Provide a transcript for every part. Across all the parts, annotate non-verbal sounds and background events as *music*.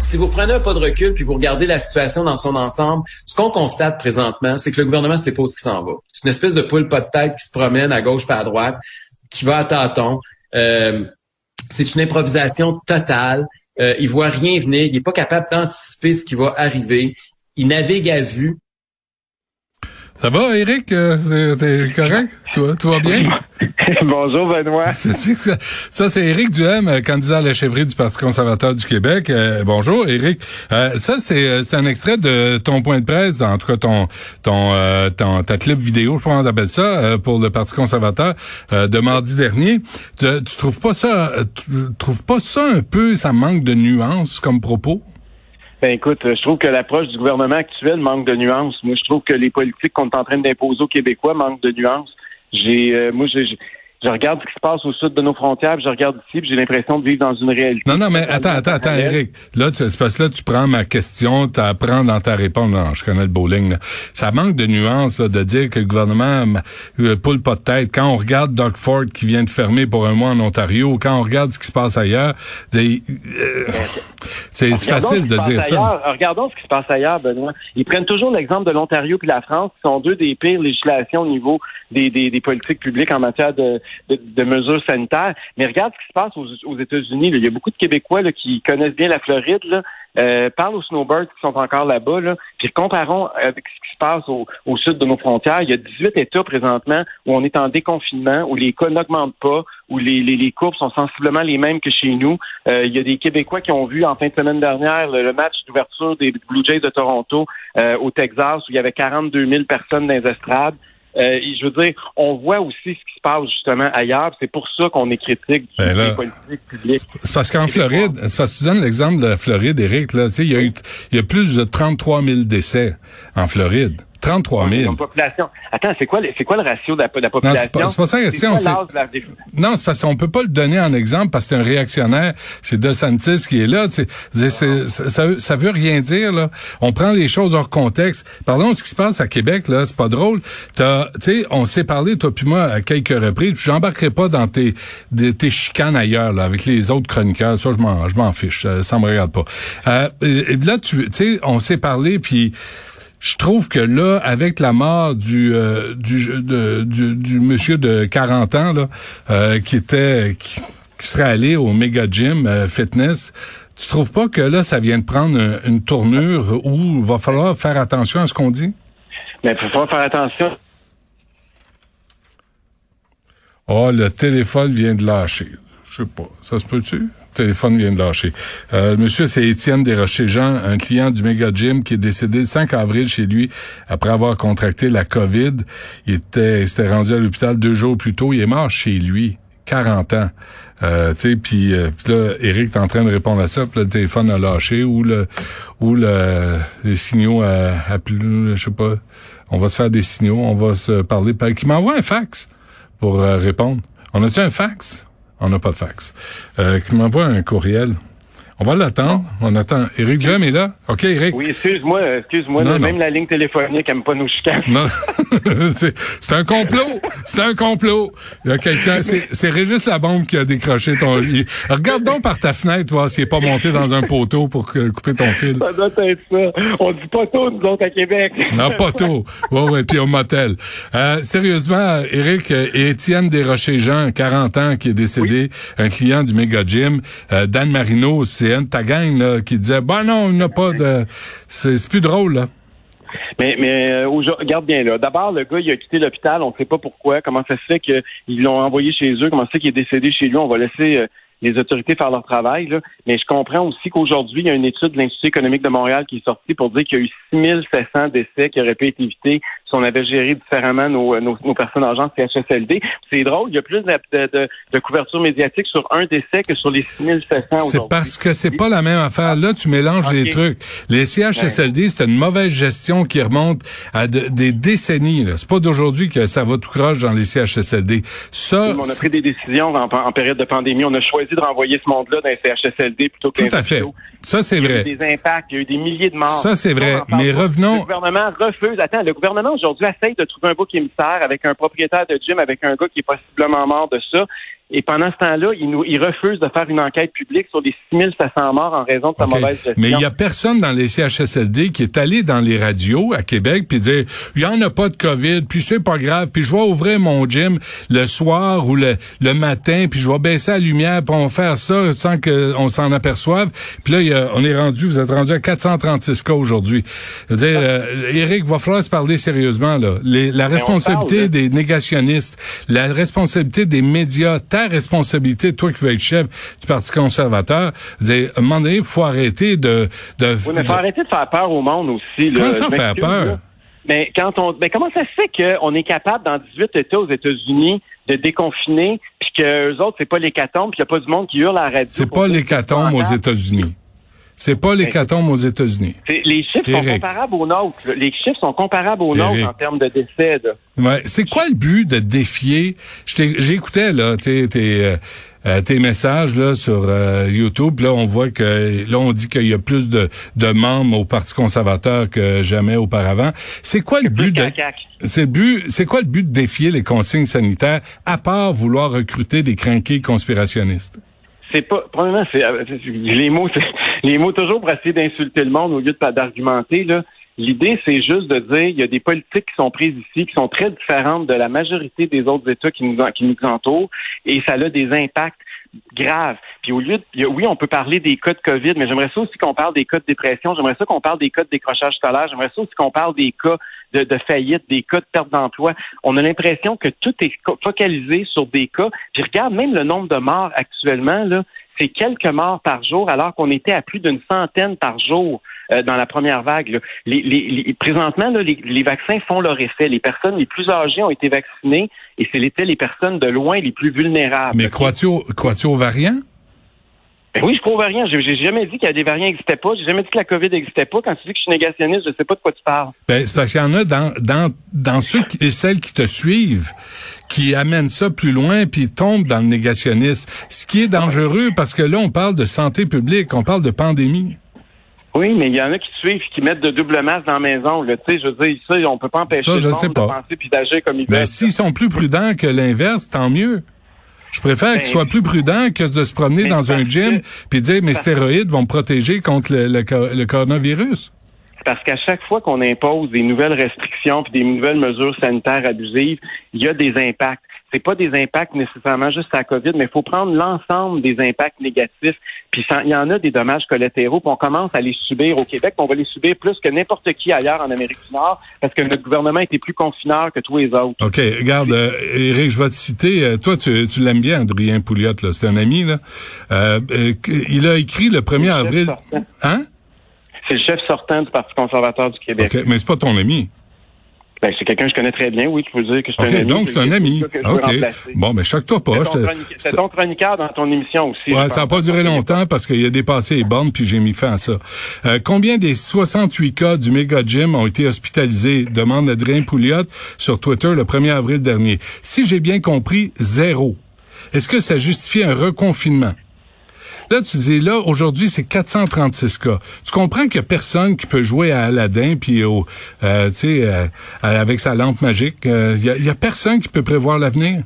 Si vous prenez un pas de recul puis vous regardez la situation dans son ensemble, ce qu'on constate présentement, c'est que le gouvernement sait pas où s'en va. C'est une espèce de poule pas de tête qui se promène à gauche pas à droite, qui va à tâtons. Euh, c'est une improvisation totale. Euh, il voit rien venir. Il est pas capable d'anticiper ce qui va arriver. Il navigue à vue. Ça va, Eric? Euh, t'es correct? Toi, tout va bien? *laughs* Bonjour, Benoît. *laughs* Ça, c'est Éric Duhem, euh, candidat à la chefferie du Parti conservateur du Québec. Euh, bonjour, Éric. ça, c'est un extrait de ton point de presse, en tout cas ton ton, ton ta clip vidéo, je pense qu'on appelle ça, pour le Parti conservateur de mardi dernier. Tu, tu trouves pas ça, tu trouves pas ça un peu, ça manque de nuances comme propos? Ben écoute, je trouve que l'approche du gouvernement actuel manque de nuances. Moi, je trouve que les politiques qu'on est en train d'imposer aux Québécois manquent de nuances. J'ai, euh, moi, j'ai, je regarde ce qui se passe au sud de nos frontières, je regarde ici, puis j'ai l'impression de vivre dans une réalité. Non, non, mais attends, attends, attends, Eric. Là, tu, parce que là, tu prends ma question, tu apprends dans ta réponse. Non, je connais le bowling. Là. Ça manque de nuances là, de dire que le gouvernement euh, poule pas de tête. Quand on regarde Doug Ford qui vient de fermer pour un mois en Ontario, quand on regarde ce qui se passe ailleurs, euh, *laughs* c'est facile de dire ça. Regardons ce qui se passe ailleurs, Benoît. Ils prennent toujours l'exemple de l'Ontario et de la France, qui sont deux des pires législations au niveau des, des, des politiques publiques en matière de, de, mesures sanitaires. Mais regarde ce qui se passe aux, États-Unis. Il y a beaucoup de Québécois là, qui connaissent bien la Floride. Là. Euh, parle aux snowbirds qui sont encore là-bas, là, puis comparons avec ce qui se passe au, sud de nos frontières. Il y a 18 États présentement où on est en déconfinement, où les cas n'augmentent pas, où les, les, courbes sont sensiblement les mêmes que chez nous. Euh, il y a des Québécois qui ont vu en fin de semaine dernière le, match d'ouverture des Blue Jays de Toronto euh, au Texas où il y avait 42 000 personnes dans les estrades. Euh, je veux dire, on voit aussi ce qui se passe justement ailleurs. C'est pour ça qu'on est critique du ben politique publique. C'est parce qu'en Floride, c'est parce que tu donnes l'exemple de la Floride, Eric, là, tu sais, il y a eu, il y a plus de 33 000 décès en Floride. 33 000. Population. Attends, c'est quoi, c'est quoi le ratio de la, population? Non, c'est pas, ça la question. Non, c'est parce qu'on peut pas le donner en exemple parce que c'est un réactionnaire. C'est De Santis qui est là. Tu sais, ça, ça veut rien dire, là. On prend les choses hors contexte. Pardon, ce qui se passe à Québec, là, c'est pas drôle. Tu sais, on s'est parlé, toi puis moi, à quelques reprises. J'embarquerai pas dans tes, tes chicanes ailleurs, là, avec les autres chroniqueurs. Ça, je m'en, je m'en fiche. Ça, me regarde pas. Euh, là, tu sais, on s'est parlé, puis je trouve que là, avec la mort du euh, du, du, monsieur de 40 ans là, euh, qui était qui, serait allé au méga gym euh, fitness, tu trouves pas que là, ça vient de prendre une, tournure où il va falloir faire attention à ce qu'on dit? Mais il faut faire attention. Oh, le téléphone vient de lâcher. Je sais pas. Ça se peut-tu? Téléphone vient de lâcher. Euh, monsieur, c'est Étienne Desrochers-Jean, un client du Mega Gym qui est décédé le 5 avril chez lui après avoir contracté la COVID. Il était, s'était rendu à l'hôpital deux jours plus tôt. Il est mort chez lui, 40 ans. Euh, tu sais, puis euh, là, Eric est en train de répondre à ça, puis le téléphone a lâché ou le ou le les signaux à, à je sais pas. On va se faire des signaux, on va se parler. Qui m'envoie un fax pour euh, répondre. On a-tu un fax? On n'a pas de fax. Euh, qui m'envoie un courriel. On va l'attendre. On attend. Éric Duhem est là. OK, Éric. Oui, excuse-moi, excuse-moi. Même la ligne téléphonique n'aime pas nous chicaner. Non. *laughs* c'est un complot. C'est un complot. Il y a quelqu'un. C'est Régis bombe qui a décroché ton. regarde donc par ta fenêtre, voir s'il n'est pas monté dans un poteau pour couper ton fil. Ça doit être ça. On dit poteau, nous autres, à Québec. non, poteau. Ouais, ouais, puis au motel. Euh, sérieusement, Éric et Étienne Desrochers-Jean, 40 ans, qui est décédé, un client du Mega Gym. Euh, Dan Marino, c'est un de ta gang qui disait, bah non, il n'a pas de... C'est plus drôle, là. Mais, mais euh, regarde bien là. D'abord, le gars, il a quitté l'hôpital. On ne sait pas pourquoi. Comment ça se fait qu'ils l'ont envoyé chez eux? Comment ça se fait qu'il est décédé chez lui? On va laisser euh, les autorités faire leur travail. Là. Mais je comprends aussi qu'aujourd'hui, il y a une étude de l'Institut économique de Montréal qui est sortie pour dire qu'il y a eu 6700 décès qui auraient pu être évités on avait géré différemment nos, nos, nos personnes en CHSLD. C'est drôle, il y a plus de, de, couverture médiatique sur un décès que sur les 6700 C'est parce que c'est pas la même affaire. Là, tu mélanges les trucs. Les CHSLD, c'est une mauvaise gestion qui remonte à des décennies. C'est pas d'aujourd'hui que ça va tout croche dans les CHSLD. Ça, on a pris des décisions en, en période de pandémie. On a choisi de renvoyer ce monde-là dans les CHSLD plutôt que Tout à fait. Ça, c'est vrai. Il y a eu des impacts, il y a eu des milliers de morts. Ça, c'est vrai. Mais revenons. Le gouvernement refuse. Attends, le gouvernement aujourd'hui essaye de trouver un bouc émissaire avec un propriétaire de gym, avec un gars qui est possiblement mort de ça. Et pendant ce temps-là, il, nous, il refuse de faire une enquête publique sur les 6700 morts en raison de sa mauvaise gestion. Mais il y a personne dans les CHSLD qui est allé dans les radios à Québec puis dire il y en a pas de Covid, puis c'est pas grave, puis je vais ouvrir mon gym le soir ou le, le matin, puis je vais baisser la lumière, puis on va faire ça sans qu'on s'en aperçoive. Puis là, on est rendu, vous êtes rendu à 436 cas aujourd'hui. Je veux dire, euh, Eric, va falloir se parler sérieusement là. la responsabilité des négationnistes, la responsabilité des médias ta responsabilité, toi qui veux être chef du Parti conservateur, c'est, à un moment donné, il faut arrêter de... de oui, mais faut arrêter de faire peur au monde aussi. Comment ça faire peur? Mais quand on, mais comment ça se fait qu'on est capable dans 18 États aux États-Unis de déconfiner, puis que eux autres c'est pas l'hécatombe, puis il y a pas du monde qui hurle à la radio. C'est pas l'hécatombe aux États-Unis. C'est pas l'hécatombe aux États-Unis. Les chiffres sont comparables aux nôtres. Les chiffres sont comparables aux nôtres en termes de décès. Ouais. C'est quoi le but de défier? J'écoutais là, tes, tes, euh, euh, tes messages là sur euh, YouTube. Là, on voit que là, on dit qu'il y a plus de, de membres au Parti conservateur que jamais auparavant. C'est quoi le but de c'est but c'est quoi le but de défier les consignes sanitaires à part vouloir recruter des crinqués conspirationnistes? c'est pas. Premièrement, c'est les mots, les mots toujours pour essayer d'insulter le monde au lieu d'argumenter. Là, l'idée, c'est juste de dire il y a des politiques qui sont prises ici qui sont très différentes de la majorité des autres États qui nous qui nous entourent, et ça a des impacts graves. Puis au lieu de, oui, on peut parler des cas de COVID, mais j'aimerais ça aussi qu'on parle des cas de dépression, j'aimerais ça qu'on parle des cas de décrochage scolaire, j'aimerais ça aussi qu'on parle des cas de, de, faillite, des cas de perte d'emploi. On a l'impression que tout est focalisé sur des cas. Puis regarde même le nombre de morts actuellement, là, c'est quelques morts par jour, alors qu'on était à plus d'une centaine par jour euh, dans la première vague. Les, les, présentement, là, les, vaccins font leur effet. Les personnes les plus âgées ont été vaccinées et c'était les personnes de loin les plus vulnérables. Mais crois-tu crois aux variants? Ben oui, je crois aux variants. J'ai jamais dit qu'il y a des variants qui n'existaient pas. J'ai jamais dit que la COVID n'existait pas. Quand tu dis que je suis négationniste, je sais pas de quoi tu parles. Ben, c'est parce qu'il y en a dans, dans, dans ceux et celles qui te suivent qui amènent ça plus loin puis tombent dans le négationnisme. Ce qui est dangereux parce que là, on parle de santé publique, on parle de pandémie. Oui, mais il y en a qui suivent qui mettent de double masse dans la maison. Tu sais, je veux dire, ça, on peut pas empêcher ça, je sais pas. de penser puis d'agir comme ils ben, veulent. S'ils sont plus prudents que l'inverse, tant mieux. Je préfère qu'il ben, soit plus prudent que de se promener dans un gym puis dire mes stéroïdes vont me protéger contre le, le, coronavirus. Parce qu'à chaque fois qu'on impose des nouvelles restrictions puis des nouvelles mesures sanitaires abusives, il y a des impacts c'est pas des impacts nécessairement juste à la COVID, mais il faut prendre l'ensemble des impacts négatifs. Puis il y en a des dommages collatéraux, puis on commence à les subir au Québec, on va les subir plus que n'importe qui ailleurs en Amérique du Nord, parce que notre gouvernement était plus confineur que tous les autres. OK, regarde, euh, Éric, je vais te citer. Euh, toi, tu, tu l'aimes bien, Adrien Pouliot, là. C'est un ami, là. Euh, il a écrit le 1er avril. Hein? C'est le chef sortant du Parti conservateur du Québec. OK, mais c'est pas ton ami. Ben, c'est quelqu'un que je connais très bien, oui, tu peux dire que c'est un ami. donc c'est un ami. OK. Bon, mais ben, choque-toi pas. C'est ton, chroniqueur dans ton émission aussi. Ouais, ça n'a pas duré longtemps parce qu'il a dépassé les bornes puis j'ai mis fin à ça. Euh, combien des 68 cas du méga gym ont été hospitalisés? Demande Adrien Pouliot sur Twitter le 1er avril dernier. Si j'ai bien compris, zéro. Est-ce que ça justifie un reconfinement? Là, tu dis, là, aujourd'hui, c'est 436 cas. Tu comprends qu'il y a personne qui peut jouer à Aladdin puis au, euh, euh, avec sa lampe magique. Il euh, y, a personne qui peut prévoir l'avenir.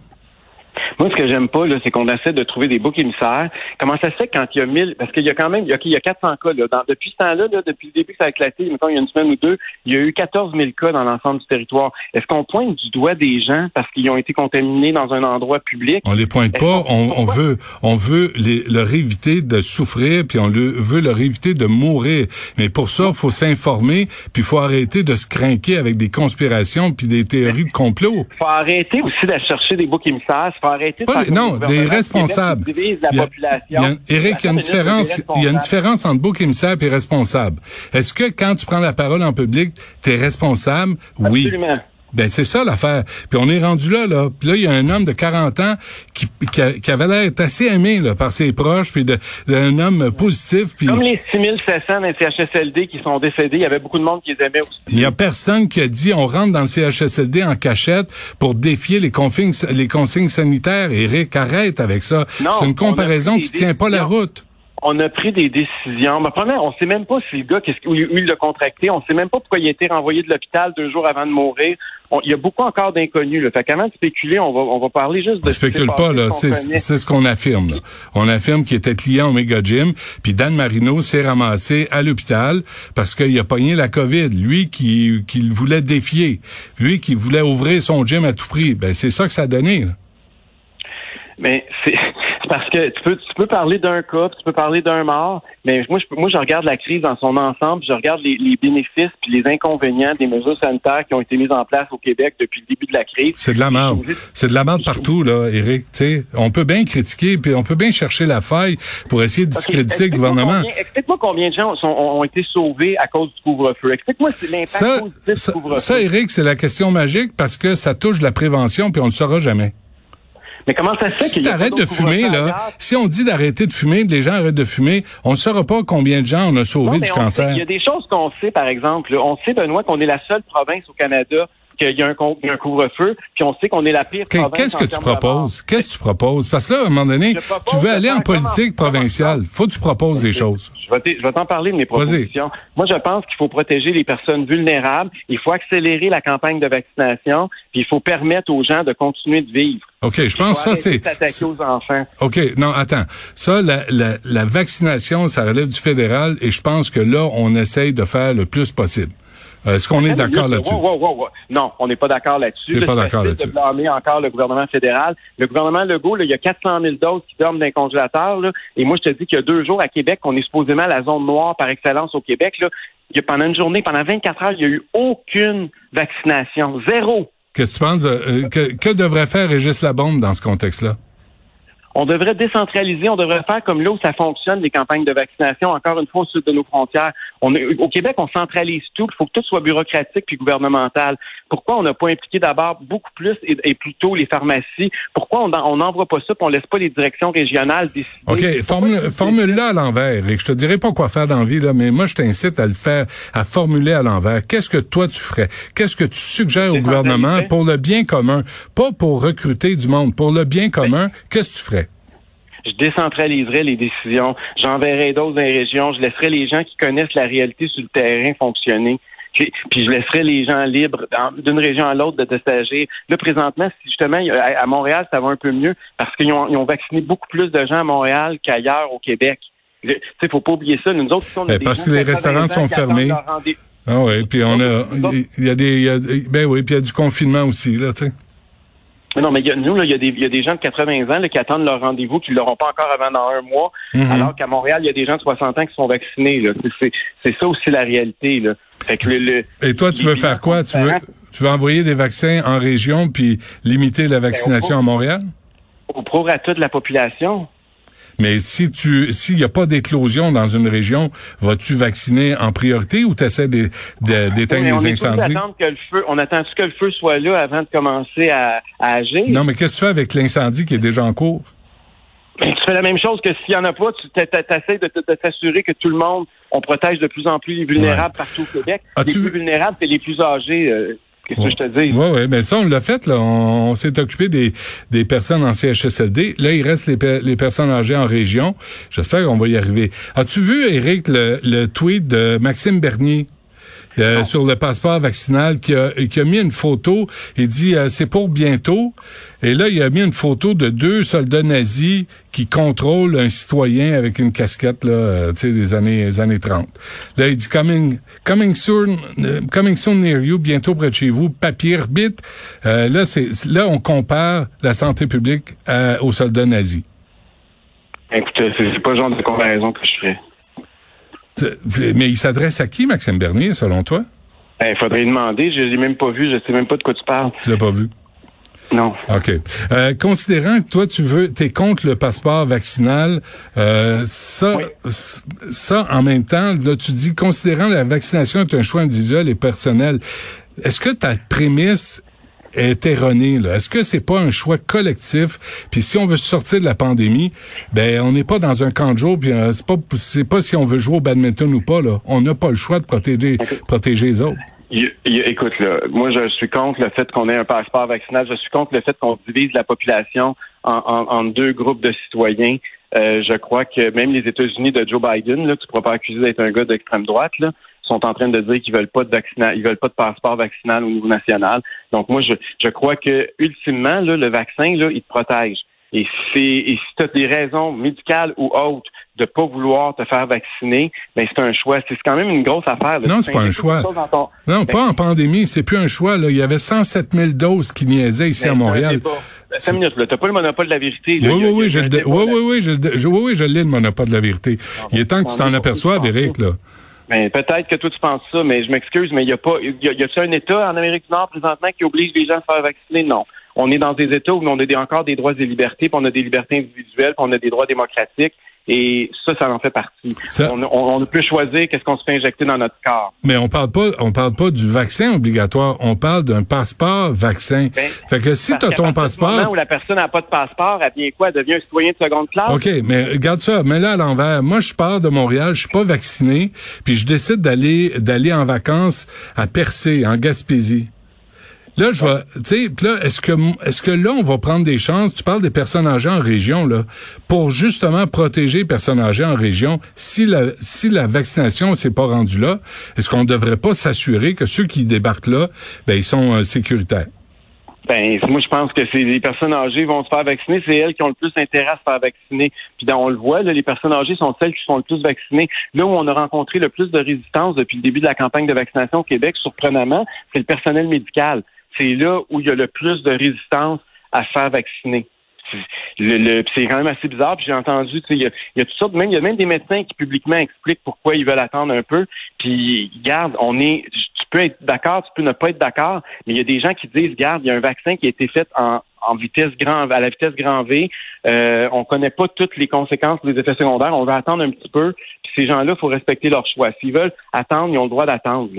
Moi, ce que j'aime pas, c'est qu'on essaie de trouver des boucs émissaires. Comment ça se fait quand il y a 1000, parce qu'il y a quand même, il y a, il y a 400 cas, là. depuis ce temps-là, là, depuis le début que ça a éclaté, mettons, il y a une semaine ou deux, il y a eu 14 000 cas dans l'ensemble du territoire. Est-ce qu'on pointe du doigt des gens parce qu'ils ont été contaminés dans un endroit public? On les pointe pas. On, on, veut, on veut les, leur éviter de souffrir, puis on le, veut leur éviter de mourir. Mais pour ça, il faut s'informer, puis il faut arrêter de se craquer avec des conspirations puis des théories de complot. Il faut arrêter aussi de chercher des boucs émissaires. faut arrêter non, des responsables. Eric, il y a une différence, il y a une différence entre bouc émissaire et responsable. Est-ce que quand tu prends la parole en public, tu es responsable? Oui. Ben c'est ça l'affaire. Puis on est rendu là, là. Puis là, il y a un homme de 40 ans qui, qui, avait l'air assez aimé là, par ses proches, puis de, un homme positif. Puis... Comme les 6700 des CHSLD qui sont décédés, il y avait beaucoup de monde qui les aimait aussi. Il y a personne qui a dit on rentre dans le CHSLD en cachette pour défier les consignes, les consignes sanitaires. Eric, arrête avec ça. C'est une comparaison qui tient pas la route on a pris des décisions. Mais premièrement, on sait même pas si le gars, qu'est-ce où il l'a contracté. On sait même pas pourquoi il a été renvoyé de l'hôpital deux jours avant de mourir. Il y a beaucoup encore d'inconnus. Fait qu'avant de spéculer, on va, on va parler juste de. On spécule pas là. C'est ce qu'on affirme. Là. On affirme qu'il était client Omega Gym. Puis Dan Marino s'est ramassé à l'hôpital parce qu'il a pogné la COVID. Lui qui, qui voulait défier. Lui qui voulait ouvrir son gym à tout prix. Ben c'est ça que ça a donné. Là. Mais c'est parce que tu peux, tu peux parler d'un cas, tu peux parler d'un mort, mais moi, je, moi, je regarde la crise dans son ensemble, je regarde les, bénéfices puis les inconvénients des mesures sanitaires qui ont été mises en place au Québec depuis le début de la crise. C'est de la merde. C'est de la merde partout, là, Eric. sais, on peut bien critiquer, puis on peut bien chercher la faille pour essayer de discréditer le gouvernement. Explique-moi combien de gens ont été sauvés à cause du couvre-feu. Explique-moi l'impact positif du couvre-feu. Ça, Eric, c'est la question magique parce que ça touche la prévention, puis on ne le saura jamais. Mais comment ça se fait Si t'arrêtes de fumer, là, si on dit d'arrêter de fumer, les gens arrêtent de fumer, on ne saura pas combien de gens on a sauvé du cancer. Il y a des choses qu'on sait, par exemple. On sait, Benoît, qu'on est la seule province au Canada qu'il y a un, un couvre-feu, puis on sait qu'on est la pire. Qu'est-ce que tu proposes? Qu'est-ce que tu proposes? Parce que là, à un moment donné, tu veux aller en politique provinciale. Faut que tu proposes des choses. Je vais t'en parler de mes propositions. Moi, je pense qu'il faut protéger les personnes vulnérables. Il faut accélérer la campagne de vaccination, puis il faut permettre aux gens de continuer de vivre. OK, je pense que ça, c'est... aux enfants. OK, non, attends. Ça, la, la, la vaccination, ça relève du fédéral, et je pense que là, on essaye de faire le plus possible. Euh, est-ce qu'on est d'accord là-dessus? non, on n'est pas d'accord là-dessus. pas d'accord là-dessus. de blâmer encore le gouvernement fédéral. Le gouvernement Legault, là, il y a 400 000 doses qui dorment dans les congélateurs. Là, et moi, je te dis qu'il y a deux jours à Québec, on est supposément la zone noire par excellence au Québec. Là, il y a, pendant une journée, pendant 24 heures, il n'y a eu aucune vaccination. Zéro. Qu'est-ce que tu penses? Euh, que, que devrait faire Régis Labombe dans ce contexte-là? On devrait décentraliser, on devrait faire comme là où ça fonctionne, les campagnes de vaccination, encore une fois, au sud de nos frontières. On au Québec, on centralise tout. Il faut que tout soit bureaucratique puis gouvernemental. Pourquoi on n'a pas impliqué d'abord beaucoup plus et, et plutôt les pharmacies? Pourquoi on n'envoie pas ça et on laisse pas les directions régionales décider? OK, formule, formule à l'envers. Et je te dirai pas quoi faire dans la vie, là, mais moi, je t'incite à le faire, à formuler à l'envers. Qu'est-ce que toi, tu ferais? Qu'est-ce que tu suggères au gouvernement pour le bien commun? Pas pour recruter du monde, pour le bien commun. Qu'est-ce que tu ferais? Je décentraliserai les décisions, j'enverrai d'autres dans les régions, je laisserai les gens qui connaissent la réalité sur le terrain fonctionner. Puis, je laisserai les gens libres d'une région à l'autre de, s'agir. Là, présentement, justement, à, Montréal, ça va un peu mieux parce qu'ils ont, ont, vacciné beaucoup plus de gens à Montréal qu'ailleurs au Québec. Il ne faut pas oublier ça. Nous autres, on a parce que les restaurants sont fermés. Ah oui, puis on a, il y a des, y a, ben oui, puis il y a du confinement aussi là, tu sais. Mais non, mais y a, nous, il y, a des, y a des gens de 80 ans là, qui attendent leur rendez-vous, qui ne l'auront pas encore avant dans un mois, mhm. alors qu'à Montréal, il y a des gens de 60 ans qui sont vaccinés. C'est ça aussi la réalité. Là. Fait que le, Et toi, tu veux faire quoi? Tu veux, tu veux envoyer des vaccins en région puis limiter la ben, vaccination à Montréal? Au prorata de la population. Mais si tu s'il n'y a pas d'éclosion dans une région, vas-tu vacciner en priorité ou tu essaies d'éteindre les incendies? Que le feu, on attend que le feu soit là avant de commencer à, agir? Non, mais qu'est-ce que tu fais avec l'incendie qui est déjà en cours? Ben, tu fais la même chose que s'il n'y en a pas, tu essaies de, t'assurer que tout le monde, on protège de plus en plus les vulnérables partout au Québec. les plus vulnérables, c'est les plus âgés. Euh, Qu'est-ce que je te dis? Oui, oui, mais ça, on l'a fait, là. On, s'est occupé des, des personnes en CHSLD. Là, il reste les, les personnes âgées en région. J'espère qu'on va y arriver. As-tu vu, Eric, le, le tweet de Maxime Bernier? Euh, sur le passeport vaccinal qui a, qui a mis une photo. Il dit euh, c'est pour bientôt. Et là, il a mis une photo de deux soldats nazis qui contrôlent un citoyen avec une casquette là, euh, tu sais, des années des années 30. Là, il dit coming coming soon coming soon near you, bientôt près de chez vous, papier bit. là, c'est là on compare la santé publique aux soldats nazis. Écoute, c'est pas le genre de comparaison que je ferais. Mais il s'adresse à qui, Maxime Bernier, selon toi? Il ben, faudrait demander. Je l'ai même pas vu. Je sais même pas de quoi tu parles. Tu l'as pas vu? Non. OK. Euh, considérant que toi, tu veux, t'es contre le passeport vaccinal, euh, ça, ça, en même temps, là, tu dis, considérant la vaccination est un choix individuel et personnel, est-ce que ta prémisse est erronée. Est-ce que c'est pas un choix collectif? Puis si on veut sortir de la pandémie, ben on n'est pas dans un camp de jour. Puis euh, c'est pas c'est pas si on veut jouer au badminton ou pas. Là, on n'a pas le choix de protéger protéger les autres. Écoute, là, moi, je suis contre le fait qu'on ait un passeport vaccinal. Je suis contre le fait qu'on divise la population en, deux groupes de citoyens. Euh, je crois que même les États-Unis de Joe Biden, là, tu ne pourras pas accuser d'être un gars d'extrême droite, là, sont en train de dire qu'ils veulent pas de vaccinal, ils veulent pas de passeport vaccinal au niveau national. Donc moi, je, je crois que ultimement, là, le vaccin, là, il te protège. Et, et si tu as des raisons médicales ou autres de pas vouloir te faire vacciner, ben c'est un choix. C'est quand même une grosse affaire. Non, c'est pas un choix. Non, pas en pandémie. C'est plus un choix. Là. Il y avait 107 000 doses qui niaisaient ici à Montréal. Cinq minutes, tu n'as pas le monopole de la vérité. oui, oui, oui, je oui, oui, oui, je, oui, oui, je l'ai, le monopole de la vérité. il est temps que tu t'en aperçoives, Eric, là. Ben, peut-être que toi tu penses ça, mais je m'excuse, mais il y a pas, y a, y a un État en Amérique du Nord présentement qui oblige les gens à se faire vacciner? Non. On est dans des États où on a encore des droits et libertés, puis on a des libertés individuelles, puis on a des droits démocratiques. Et ça, ça en fait partie. On, on, peut choisir qu'est-ce qu'on se fait injecter dans notre corps. Mais on parle pas, on parle pas du vaccin obligatoire. On parle d'un passeport vaccin. Ben, fait que si tu as ton passeport. moment où la personne n'a pas de passeport, elle devient quoi? Elle devient un citoyen de seconde classe? OK, mais regarde ça. Mais là, à l'envers. Moi, je pars de Montréal, je suis pas vacciné, puis je décide d'aller, d'aller en vacances à Percé, en Gaspésie. Là, je vais, tu sais, là, est-ce que, est-ce que là, on va prendre des chances? Tu parles des personnes âgées en région, là, pour justement protéger les personnes âgées en région. Si la, si la vaccination s'est pas rendue là, est-ce qu'on ne devrait pas s'assurer que ceux qui débarquent là, ben, ils sont euh, sécuritaires? Ben, moi, je pense que c'est les personnes âgées vont se faire vacciner, c'est elles qui ont le plus intérêt à se faire vacciner. Puis on le voit, là, les personnes âgées sont celles qui sont le plus vaccinées. Là où on a rencontré le plus de résistance depuis le début de la campagne de vaccination au Québec, surprenamment, c'est le personnel médical c'est là où il y a le plus de résistance à faire vacciner. C'est quand même assez bizarre. J'ai entendu, il y a, toutes sortes, même il y a même des médecins qui publiquement expliquent pourquoi ils veulent attendre un peu. Puis garde, on est, tu peux être d'accord, tu peux ne pas être d'accord, mais il y a des gens qui disent, garde, il y a un vaccin qui a été fait en, vitesse grand à la vitesse grand V. Euh, on connaît pas toutes les conséquences des effets secondaires. On va attendre un petit peu. Puis ces gens-là, faut respecter leur choix. S'ils veulent attendre, ils ont le droit d'attendre.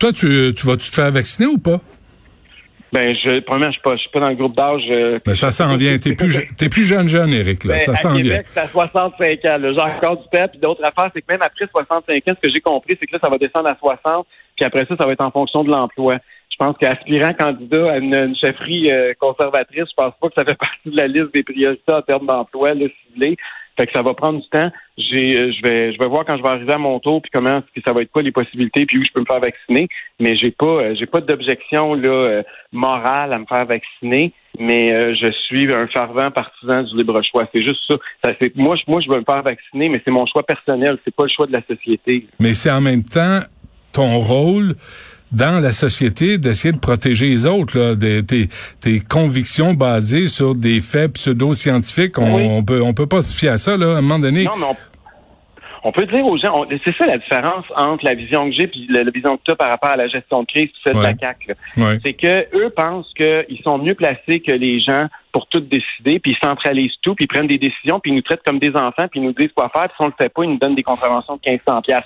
Toi, tu, tu vas-tu te faire vacciner ou pas? Ben, je, premièrement, je suis pas, je suis pas dans le groupe d'âge. Euh, ben, ça s'en vient. T'es plus, t'es plus jeune, jeune, Eric, là. Ben, ça s'en vient. c'est à 65 ans, J'ai encore du pep. Puis d'autres affaires, c'est que même après 65 ans, ce que j'ai compris, c'est que là, ça va descendre à 60. Puis après ça, ça va être en fonction de l'emploi. Je pense qu'aspirant candidat à une, chefferie euh, conservatrice, je pense pas que ça fait *laughs* partie de la liste des priorités en termes d'emploi, là, ciblé. Fait que ça va prendre du temps. J'ai, euh, je vais, je vais voir quand je vais arriver à mon tour, puis comment, puis ça va être quoi les possibilités, puis où je peux me faire vacciner. Mais j'ai pas, euh, j'ai pas d'objection là euh, morale à me faire vacciner. Mais je suis un fervent partisan du libre choix. C'est juste ça. ça c'est, moi, je, moi, je veux me faire vacciner, mais c'est mon choix personnel. C'est pas le choix de la société. Mais c'est en même temps ton rôle dans la société d'essayer de protéger les autres, là, des, tes, convictions basées sur des faits pseudo-scientifiques. On, peut on peut pas se fier à ça, là, à un moment donné. Non, on, peut dire aux gens, c'est ça la différence entre la vision que j'ai et la, vision que tu as par rapport à la gestion de crise, tout de la. C'est que eux pensent qu'ils sont mieux placés que les gens pour tout décider, puis ils centralisent tout, puis ils prennent des décisions, puis ils nous traitent comme des enfants, puis ils nous disent quoi faire, puis si on le fait pas, ils nous donnent des contraventions de 1500 pièces.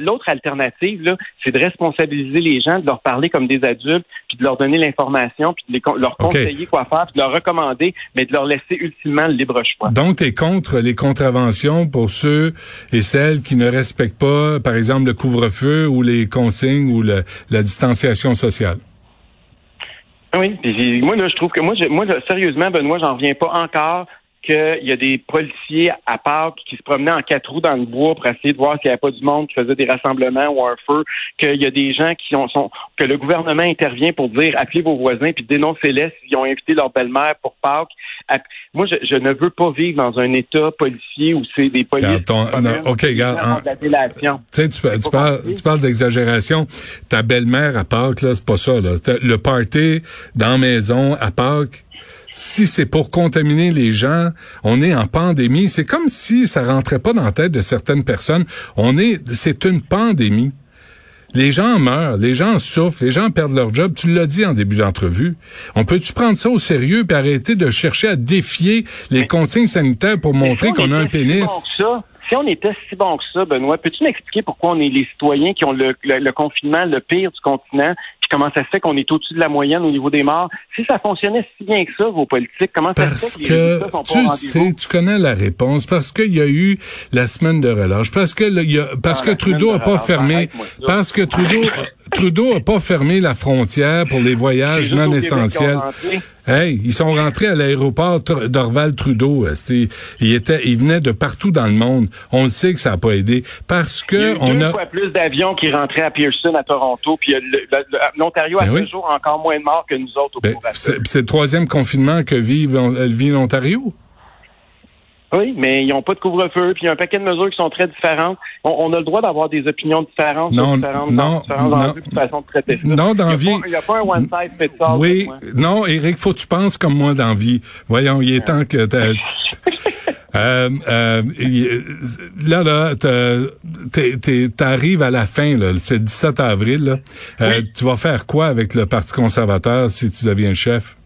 L'autre alternative, là, c'est de responsabiliser les gens, de leur parler comme des adultes, puis de leur donner l'information, puis de leur conseiller quoi faire, puis de leur recommander, mais de leur laisser ultimement le libre choix. Donc, tu es contre les contraventions pour ceux et celles qui ne respectent pas, par exemple, le couvre-feu ou les consignes ou la distanciation sociale? Oui, puis moi là, je trouve que moi, je, moi sérieusement, Benoît, j'en reviens pas encore qu'il y a des policiers à Pâques qui se promenaient en quatre roues dans le bois pour essayer de voir s'il n'y avait pas du monde qui faisait des rassemblements ou un feu, qu'il y a des gens qui ont, sont, que le gouvernement intervient pour dire appelez vos voisins puis dénoncez-les s'ils ont invité leur belle-mère pour Pâques. Moi, je, ne veux pas vivre dans un État policier où c'est des policiers. OK, regarde. Tu, tu, parles, tu parles d'exagération. Ta belle-mère à Pâques, là, c'est pas ça, là. Le party dans la maison à Pâques, si c'est pour contaminer les gens, on est en pandémie. C'est comme si ça rentrait pas dans la tête de certaines personnes. On est, c'est une pandémie. Les gens meurent, les gens souffrent, les gens perdent leur job. Tu l'as dit en début d'entrevue. On peut-tu prendre ça au sérieux et arrêter de chercher à défier les consignes sanitaires pour montrer qu'on a un pénis? si on était si bon que ça, Benoît, peux-tu m'expliquer pourquoi on est les citoyens qui ont le, confinement le pire du continent, comment ça se fait qu'on est au-dessus de la moyenne au niveau des morts. Si ça fonctionnait si bien que ça, vos politiques, comment ça se fait que, les résultats sont tu sais, tu connais la réponse parce qu'il y a eu la semaine de relâche, parce que il y a, parce ah, que Trudeau a pas fermé, parce que Trudeau *laughs* Trudeau a pas fermé la frontière pour les voyages non essentiels. Hey, ils sont rentrés à l'aéroport d'Orval Trudeau. Il était, il venait de partout dans le monde. On le sait que ça n'a pas aidé parce que il y a on a fois plus d'avions qui rentraient à Pearson à Toronto, puis l'Ontario a ben toujours encore moins de morts que nous autres au ben, C'est le troisième confinement que vit, vit l'Ontario? Oui, mais ils n'ont pas de couvre-feu, puis il y a un paquet de mesures qui sont très différentes. On, a le droit d'avoir des opinions différentes non, différentes, non, non, façon de traiter ça. Non, dans. Il n'y a, pas un one size fits all. Oui, non, Eric, faut que tu penses comme moi dans vie. Voyons, il est temps que *laughs* euh, euh, là, là, t'arrives à la fin, là, c'est le 17 avril. Là. Euh, Tu vas faire quoi avec le Parti conservateur si tu deviens chef?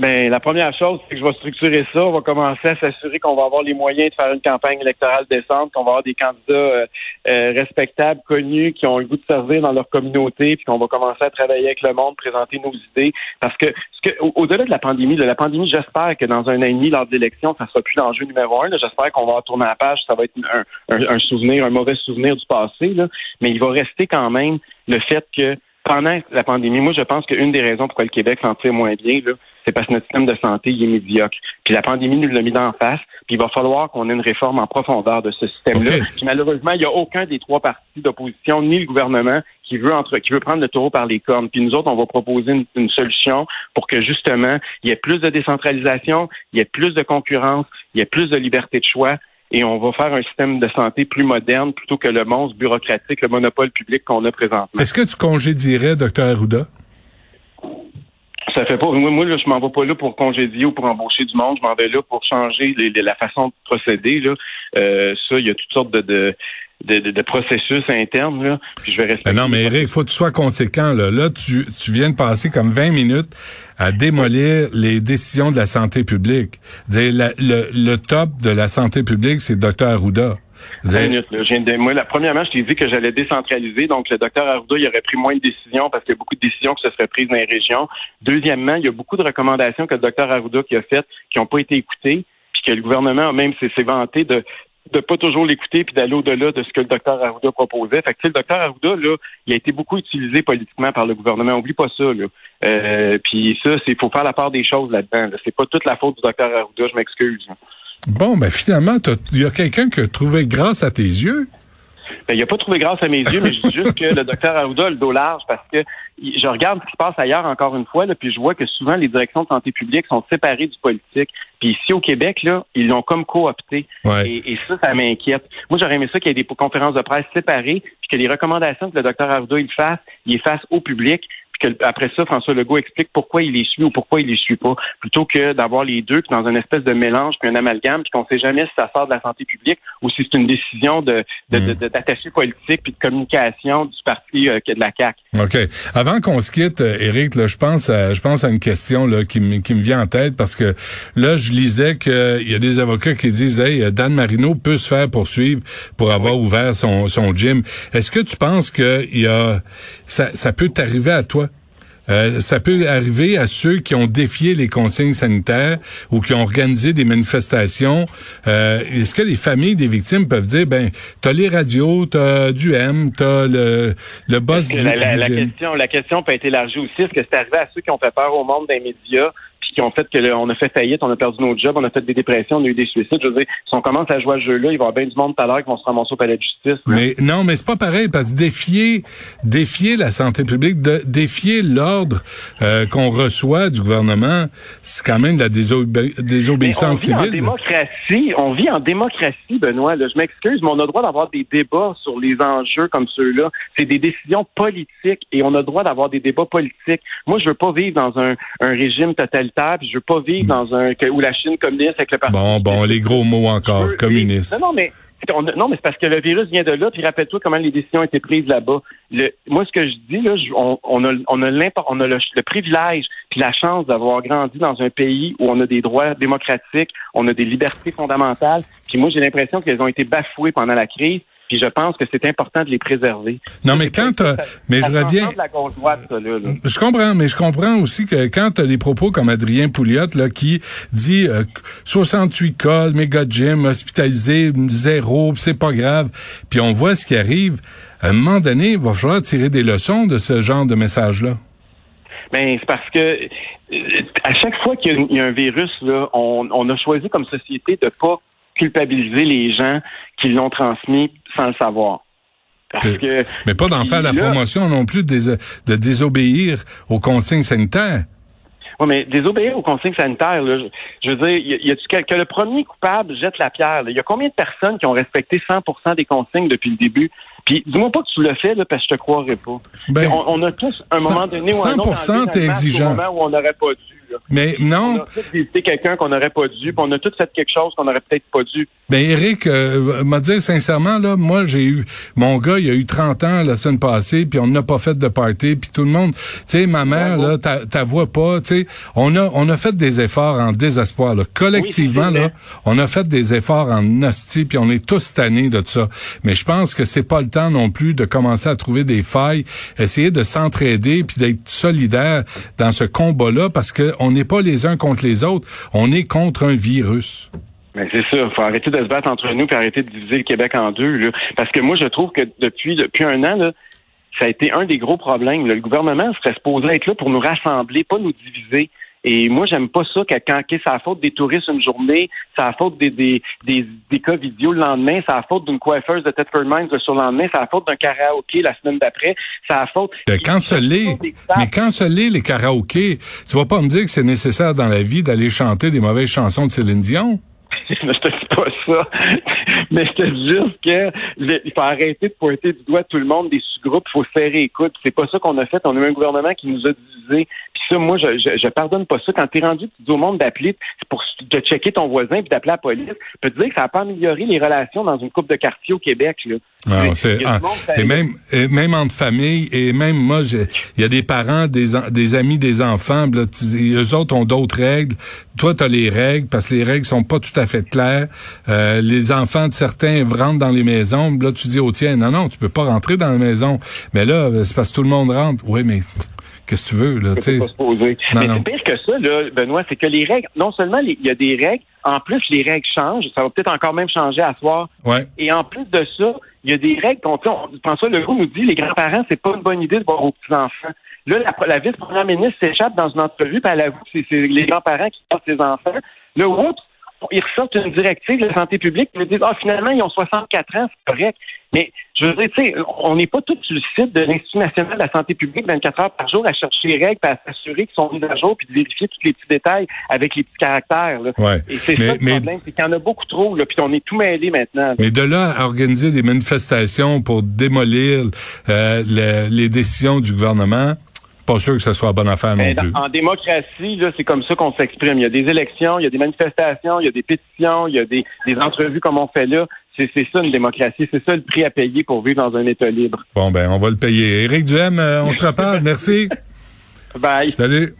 Ben, la première chose, c'est que je vais structurer ça. On va commencer à s'assurer qu'on va avoir les moyens de faire une campagne électorale décente, qu'on va avoir des candidats euh, euh, respectables, connus, qui ont le goût de servir dans leur communauté, puis qu'on va commencer à travailler avec le monde, présenter nos idées. Parce que, que au-delà de la pandémie, de la pandémie, j'espère que dans un an et demi, lors de l'élection, ça sera plus l'enjeu numéro un. J'espère qu'on va retourner à la page. Ça va être un, un, souvenir, un mauvais souvenir du passé. Là. Mais il va rester quand même le fait que pendant la pandémie, moi, je pense qu'une des raisons pourquoi le Québec s'en tire moins bien, là, c'est parce que notre système de santé il est médiocre. Puis la pandémie nous l'a mis en face, puis il va falloir qu'on ait une réforme en profondeur de ce système-là. Puis malheureusement, il n'y a aucun des trois partis d'opposition, ni le gouvernement, qui veut entre, qui veut prendre le taureau par les cornes. Puis nous autres, on va proposer une, solution pour que justement, il y ait plus de décentralisation, il y ait plus de concurrence, il y ait plus de liberté de choix, et on va faire un système de santé plus moderne plutôt que le monstre bureaucratique, le monopole public qu'on a présentement. Est-ce que tu congédierais Dr. Arruda? Ça fait pas. Moi, moi là, je m'en vais pas là pour congédier ou pour embaucher du monde. Je m'en vais là pour changer la façon de procéder. Là. Euh, ça, il y a toutes sortes de, de de, processus internes, là, puis je vais respecter. non, mais Eric, faut que tu sois conséquent. Là, là tu, tu viens de passer comme 20 minutes à démolir les décisions de la santé publique. le, le top de la santé publique, c'est docteur Arruda. moi, la premièrement, je t'ai dit que j'allais décentraliser. Donc, le docteur Arruda, il aurait pris moins de décisions parce qu'il y a beaucoup de décisions qui se seraient prises dans les régions. Deuxièmement, il y a beaucoup de recommandations que le docteur Arruda qui a faites qui n'ont pas été écoutées puis que le gouvernement même s'est vanté de de pas toujours l'écouter puis d'aller au-delà de ce que le docteur Arruda proposait. Fait que, le docteur Arruda, là, il a été beaucoup utilisé politiquement par le gouvernement. Oublie pas ça, là. Euh, puis ça, c'est faut faire la part des choses là-dedans. C'est pas toute la faute du docteur Arruda, je m'excuse. Bon, ben finalement, il y a quelqu'un qui a trouvé grâce à tes yeux? Ben, il a pas trouvé grâce à mes yeux, mais je dis juste que le docteur Arruda a le dos large parce que je regarde ce qui se passe ailleurs encore une fois, là, puis je vois que souvent les directions de santé publique sont séparées du politique. Puis ici au Québec, là, ils l'ont comme coopté. Et, et, ça, ça m'inquiète. Moi, j'aurais aimé ça qu'il y ait des conférences de presse séparées, puis que les recommandations que le docteur Arruda il fasse, il les fasse au public, après ça, François Legault explique pourquoi il les suit ou pourquoi il les suit pas, plutôt que d'avoir les deux puis dans une espèce de mélange puis un amalgame puis qu'on sait jamais si ça sort de la santé publique ou si c'est une décision de mm. d'attaché politique puis de communication du parti euh, de la CAC. OK. Avant qu'on se quitte, Eric, euh, là, je pense à, je pense à une question là, qui, me, qui me vient en tête parce que là, je lisais qu'il y a des avocats qui disent Hey, Dan Marino peut se faire poursuivre pour avoir ouvert son, son gym. Est-ce que tu penses que il y a ça, ça peut t'arriver à toi? Euh, ça peut arriver à ceux qui ont défié les consignes sanitaires ou qui ont organisé des manifestations. Euh, Est-ce que les familles des victimes peuvent dire, ben, t'as les radios, t'as du M, t'as le, le boss du, la, la, question, la question peut être élargie aussi. Est-ce que c'est arrivé à ceux qui ont fait peur au monde des médias qui ont fait que on a fait faillite, on a perdu notre job, on a fait des dépressions, on a eu des suicides. Je veux dire, si on commence à jouer à ce jeu-là, il va y avoir bien du monde tout à l'heure qui vont se ramasser au palais de justice. Mais non, mais c'est pas pareil parce que défier, défier la santé publique, de, défier l'ordre euh, qu'on reçoit du gouvernement, c'est quand même de la désobéissance civile. On vit en démocratie, on vit en démocratie, Benoît. Là, je m'excuse, mais on a le droit d'avoir des débats sur les enjeux comme ceux-là. C'est des décisions politiques et on a le droit d'avoir des débats politiques. Moi, je veux pas vivre dans un, un régime totalitaire je veux pas vivre dans un où la Chine communiste avec le parti. Bon, bon, les gros mots encore, communiste. Non, non, mais non, mais c'est parce que le virus vient de là. Puis rappelle-toi comment les décisions ont été prises là-bas. moi, ce que je dis là, on, on, a, on a, on a le, le, privilège puis la chance d'avoir grandi dans un pays où on a des droits démocratiques, on a des libertés fondamentales. Puis moi, j'ai l'impression qu'elles ont été bafouées pendant la crise. Puis je pense que c'est important de les préserver. Non, mais quand mais je reviens. Je comprends, mais je comprends aussi que quand tu as des propos comme Adrien Pouliot là qui dit 68 cas, méga gym, hospitalisé, zéro, c'est pas grave. Puis on voit ce qui arrive. À un moment donné, il va falloir tirer des leçons de ce genre de message-là. Ben, c'est parce que euh, à chaque fois qu'il y, a un virus, là, on, a choisi comme société de pas culpabiliser les gens qui l'ont transmis sans le savoir. Parce que, mais pas d'en faire la promotion non plus de, de désobéir aux consignes sanitaires. Oui, mais désobéir aux consignes sanitaires, là, je, veux dire, y, y a que le premier coupable jette la pierre. Il y a combien de personnes qui ont respecté 100% des consignes depuis le début? Puis dis-moi pas que tu le fais là, parce que je te croirais pas. Ben, on, a tous un moment donné où un autre, 100% t'es exigeant. moment où on n'aurait pas dû. Mais non. On a tous visité quelqu'un qu'on n'aurait pas dû, puis on a tous fait quelque chose qu'on n'aurait peut-être pas dû. Ben Eric, euh, m'a dit sincèrement là, moi j'ai eu mon gars, il a eu 30 ans la semaine passée, puis on n'a pas fait de party, puis tout le monde, tu sais ma mère là, ta voix pas, tu sais, on a on a fait des efforts en désespoir là, collectivement là, on a fait des efforts en nasty, puis on est tous tannés de ça. Mais je pense que c'est pas le temps non plus de commencer à trouver des failles, essayer de s'entraider puis d'être solidaire dans ce combat là parce que on n'est pas les uns contre les autres, on est contre un virus. Mais c'est ça, faut arrêter de se battre entre nous et arrêter de diviser le Québec en deux. Parce que moi, je trouve que depuis depuis un an, là, ça a été un des gros problèmes. Le gouvernement serait supposé être là pour nous rassembler, pas nous diviser. Et moi, j'aime pas ça que quand c'est la faute des touristes une journée, c'est la faute des, des, des, des, cas vidéo le lendemain, c'est la faute d'une coiffeuse de Thetford Mines le surlendemain, c'est la faute d'un karaoké la semaine d'après, c'est la faute... Ce l'est, mais l'est, les karaokés, tu vas pas me dire que c'est nécessaire dans la vie d'aller chanter des mauvaises chansons de Céline Dion? *laughs* je te dis pas *laughs* Mais je te dis juste que il faut arrêter de pointer du doigt tout le monde des sous-groupes. Il faut serrer écoute. C'est pas ça qu'on a fait. On a eu un gouvernement qui nous a divisés. Puis ça, moi, je, pardonne pas ça. Quand t'es rendu, tu dis au monde d'appeler pour te checker ton voisin puis d'appeler la police. Je peux te dire que ça n'a pas amélioré les relations dans une coupe de quartier au Québec. Là. Ah, et même et même entre familles et même moi il y a des parents des des amis des enfants là, eux autres ont d'autres règles. Toi tu as les règles parce que les règles sont pas tout à fait claires. Euh, les enfants de certains rentrent dans les maisons là tu dis au tien non non tu peux pas rentrer dans la maison. Mais là c'est parce que tout le monde rentre. Oui mais Qu'est-ce que tu veux, là, tu sais? Mais c'est pire que ça, là, Benoît, c'est que les règles, non seulement il y a des règles, en plus, les règles changent. Ça va peut-être encore même changer à soir. Ouais. Et en plus de ça, il y a des règles. On, on, François Legault nous dit les grands-parents, c'est pas une bonne idée de voir aux petits-enfants. Là, la, la vice-première ministre s'échappe dans une entrevue, puis elle avoue que c'est les grands-parents qui portent ses enfants. Là, oups, ils ressortent une directive de la santé publique, ils disent, ah, finalement, ils ont 64 ans, c'est correct. Mais, je veux dire, tu sais, on n'est pas tous sur le site de l'Institut national de la santé publique 24 heures par jour à chercher les règles, à s'assurer qu'ils sont mis à jour, puis de vérifier tous les petits détails avec les petits caractères. Là. Ouais. Et c'est ça le problème, c'est qu'il y en a beaucoup trop, là, puis on est tout mêlé maintenant. Mais de là à organiser des manifestations pour démolir euh, les décisions du gouvernement, pas sûr que ce soit bonne affaire non plus. En démocratie, c'est comme ça qu'on s'exprime. Il y a des élections, il y a des manifestations, il y a des pétitions, il y a des, des entrevues comme on fait là. C'est ça une démocratie, c'est ça le prix à payer pour vivre dans un État libre. Bon ben, on va le payer. Éric Duhem, euh, on se reparle. *laughs* Merci. Bye. Salut.